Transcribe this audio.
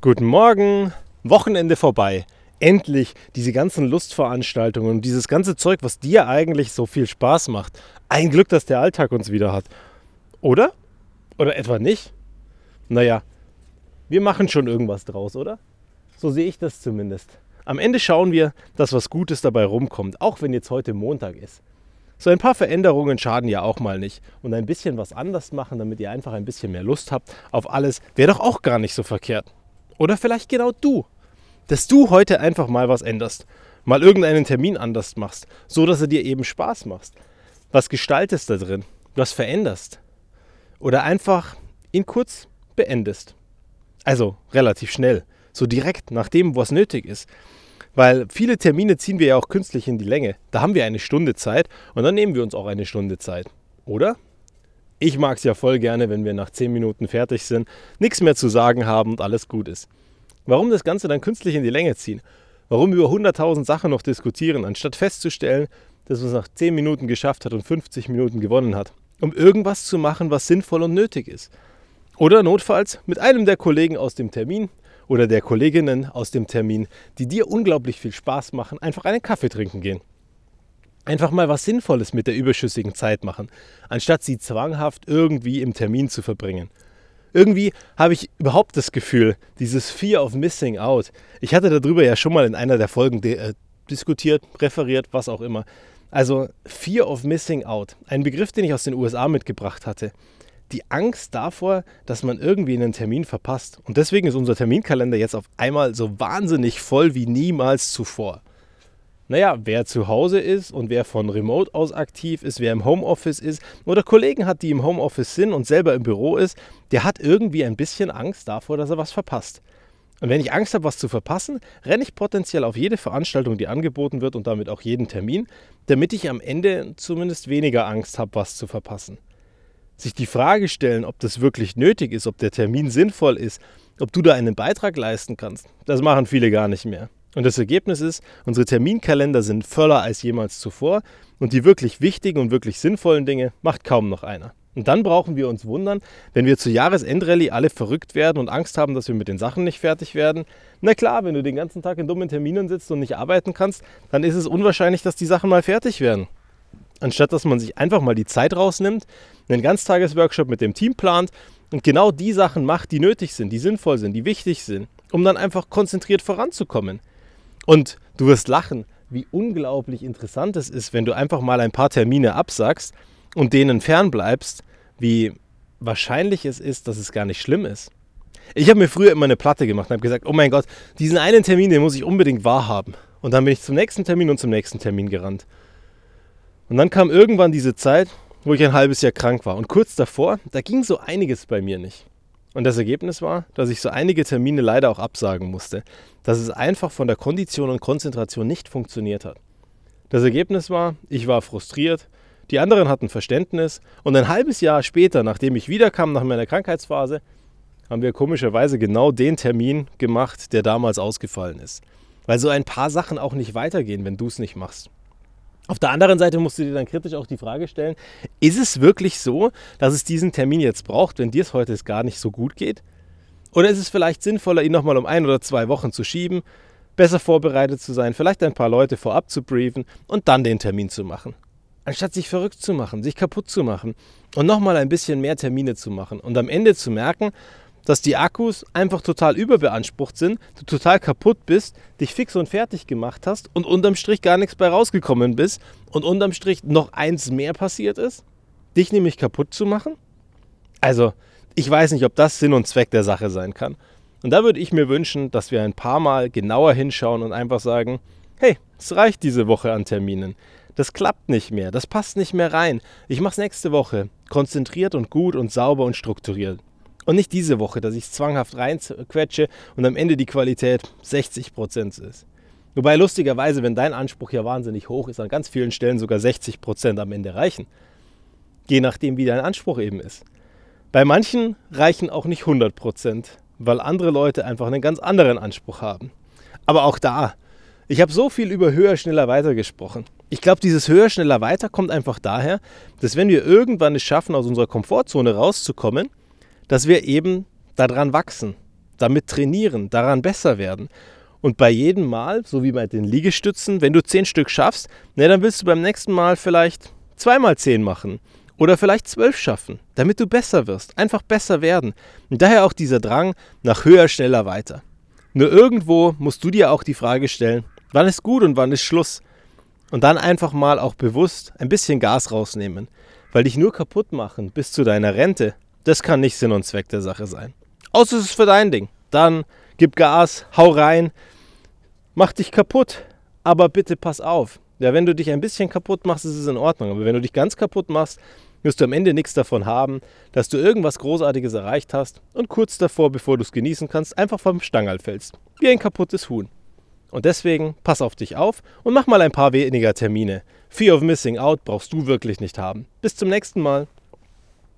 Guten Morgen, Wochenende vorbei. Endlich diese ganzen Lustveranstaltungen und dieses ganze Zeug, was dir eigentlich so viel Spaß macht. Ein Glück, dass der Alltag uns wieder hat. Oder? Oder etwa nicht? Naja, wir machen schon irgendwas draus, oder? So sehe ich das zumindest. Am Ende schauen wir, dass was Gutes dabei rumkommt, auch wenn jetzt heute Montag ist. So ein paar Veränderungen schaden ja auch mal nicht. Und ein bisschen was anders machen, damit ihr einfach ein bisschen mehr Lust habt auf alles, wäre doch auch gar nicht so verkehrt. Oder vielleicht genau du. Dass du heute einfach mal was änderst. Mal irgendeinen Termin anders machst, so dass er dir eben Spaß macht. Was gestaltest da drin? Was veränderst? Oder einfach ihn kurz beendest. Also relativ schnell. So direkt nach dem, was nötig ist. Weil viele Termine ziehen wir ja auch künstlich in die Länge. Da haben wir eine Stunde Zeit und dann nehmen wir uns auch eine Stunde Zeit. Oder? Ich mag es ja voll gerne, wenn wir nach 10 Minuten fertig sind, nichts mehr zu sagen haben und alles gut ist. Warum das Ganze dann künstlich in die Länge ziehen? Warum über 100.000 Sachen noch diskutieren, anstatt festzustellen, dass man es nach 10 Minuten geschafft hat und 50 Minuten gewonnen hat? Um irgendwas zu machen, was sinnvoll und nötig ist. Oder notfalls mit einem der Kollegen aus dem Termin oder der Kolleginnen aus dem Termin, die dir unglaublich viel Spaß machen, einfach einen Kaffee trinken gehen. Einfach mal was Sinnvolles mit der überschüssigen Zeit machen, anstatt sie zwanghaft irgendwie im Termin zu verbringen. Irgendwie habe ich überhaupt das Gefühl, dieses Fear of Missing Out. Ich hatte darüber ja schon mal in einer der Folgen äh, diskutiert, referiert, was auch immer. Also Fear of Missing Out, ein Begriff, den ich aus den USA mitgebracht hatte die Angst davor, dass man irgendwie einen Termin verpasst. Und deswegen ist unser Terminkalender jetzt auf einmal so wahnsinnig voll wie niemals zuvor. Naja, wer zu Hause ist und wer von Remote aus aktiv ist, wer im Homeoffice ist oder Kollegen hat, die im Homeoffice sind und selber im Büro ist, der hat irgendwie ein bisschen Angst davor, dass er was verpasst. Und wenn ich Angst habe, was zu verpassen, renne ich potenziell auf jede Veranstaltung, die angeboten wird und damit auch jeden Termin, damit ich am Ende zumindest weniger Angst habe, was zu verpassen sich die Frage stellen, ob das wirklich nötig ist, ob der Termin sinnvoll ist, ob du da einen Beitrag leisten kannst, das machen viele gar nicht mehr. Und das Ergebnis ist, unsere Terminkalender sind voller als jemals zuvor und die wirklich wichtigen und wirklich sinnvollen Dinge macht kaum noch einer. Und dann brauchen wir uns wundern, wenn wir zur Jahresendrallye alle verrückt werden und Angst haben, dass wir mit den Sachen nicht fertig werden. Na klar, wenn du den ganzen Tag in dummen Terminen sitzt und nicht arbeiten kannst, dann ist es unwahrscheinlich, dass die Sachen mal fertig werden anstatt dass man sich einfach mal die Zeit rausnimmt, einen Ganztagesworkshop mit dem Team plant und genau die Sachen macht, die nötig sind, die sinnvoll sind, die wichtig sind, um dann einfach konzentriert voranzukommen. Und du wirst lachen, wie unglaublich interessant es ist, wenn du einfach mal ein paar Termine absagst und denen fernbleibst, wie wahrscheinlich es ist, dass es gar nicht schlimm ist. Ich habe mir früher immer eine Platte gemacht und habe gesagt, oh mein Gott, diesen einen Termin, den muss ich unbedingt wahrhaben. Und dann bin ich zum nächsten Termin und zum nächsten Termin gerannt. Und dann kam irgendwann diese Zeit, wo ich ein halbes Jahr krank war. Und kurz davor, da ging so einiges bei mir nicht. Und das Ergebnis war, dass ich so einige Termine leider auch absagen musste. Dass es einfach von der Kondition und Konzentration nicht funktioniert hat. Das Ergebnis war, ich war frustriert, die anderen hatten Verständnis und ein halbes Jahr später, nachdem ich wiederkam nach meiner Krankheitsphase, haben wir komischerweise genau den Termin gemacht, der damals ausgefallen ist. Weil so ein paar Sachen auch nicht weitergehen, wenn du es nicht machst. Auf der anderen Seite musst du dir dann kritisch auch die Frage stellen, ist es wirklich so, dass es diesen Termin jetzt braucht, wenn dir es heute gar nicht so gut geht? Oder ist es vielleicht sinnvoller, ihn nochmal um ein oder zwei Wochen zu schieben, besser vorbereitet zu sein, vielleicht ein paar Leute vorab zu briefen und dann den Termin zu machen? Anstatt sich verrückt zu machen, sich kaputt zu machen und nochmal ein bisschen mehr Termine zu machen und am Ende zu merken, dass die Akkus einfach total überbeansprucht sind, du total kaputt bist, dich fix und fertig gemacht hast und unterm Strich gar nichts bei rausgekommen bist und unterm Strich noch eins mehr passiert ist, dich nämlich kaputt zu machen? Also, ich weiß nicht, ob das Sinn und Zweck der Sache sein kann. Und da würde ich mir wünschen, dass wir ein paar Mal genauer hinschauen und einfach sagen, hey, es reicht diese Woche an Terminen. Das klappt nicht mehr, das passt nicht mehr rein. Ich mache es nächste Woche. Konzentriert und gut und sauber und strukturiert. Und nicht diese Woche, dass ich es zwanghaft reinquetsche und am Ende die Qualität 60% ist. Wobei lustigerweise, wenn dein Anspruch ja wahnsinnig hoch ist, an ganz vielen Stellen sogar 60% am Ende reichen. Je nachdem, wie dein Anspruch eben ist. Bei manchen reichen auch nicht 100%, weil andere Leute einfach einen ganz anderen Anspruch haben. Aber auch da, ich habe so viel über höher, schneller, weiter gesprochen. Ich glaube, dieses höher, schneller, weiter kommt einfach daher, dass wenn wir irgendwann es schaffen, aus unserer Komfortzone rauszukommen, dass wir eben daran wachsen. damit trainieren, daran besser werden. Und bei jedem Mal, so wie bei den Liegestützen, wenn du zehn Stück schaffst, ne, dann willst du beim nächsten Mal vielleicht zweimal zehn machen. Oder vielleicht zwölf schaffen, damit du besser wirst, einfach besser werden. Und daher auch dieser Drang nach höher, schneller, weiter. Nur irgendwo musst du dir auch die Frage stellen, wann ist gut und wann ist Schluss? Und dann einfach mal auch bewusst ein bisschen Gas rausnehmen. Weil dich nur kaputt machen bis zu deiner Rente, das kann nicht Sinn und Zweck der Sache sein. Außer es ist für dein Ding. Dann gib Gas, hau rein, mach dich kaputt. Aber bitte pass auf. Ja, wenn du dich ein bisschen kaputt machst, ist es in Ordnung. Aber wenn du dich ganz kaputt machst, wirst du am Ende nichts davon haben, dass du irgendwas Großartiges erreicht hast und kurz davor, bevor du es genießen kannst, einfach vom Stangerl fällst. Wie ein kaputtes Huhn. Und deswegen pass auf dich auf und mach mal ein paar weniger Termine. Fear of Missing Out brauchst du wirklich nicht haben. Bis zum nächsten Mal.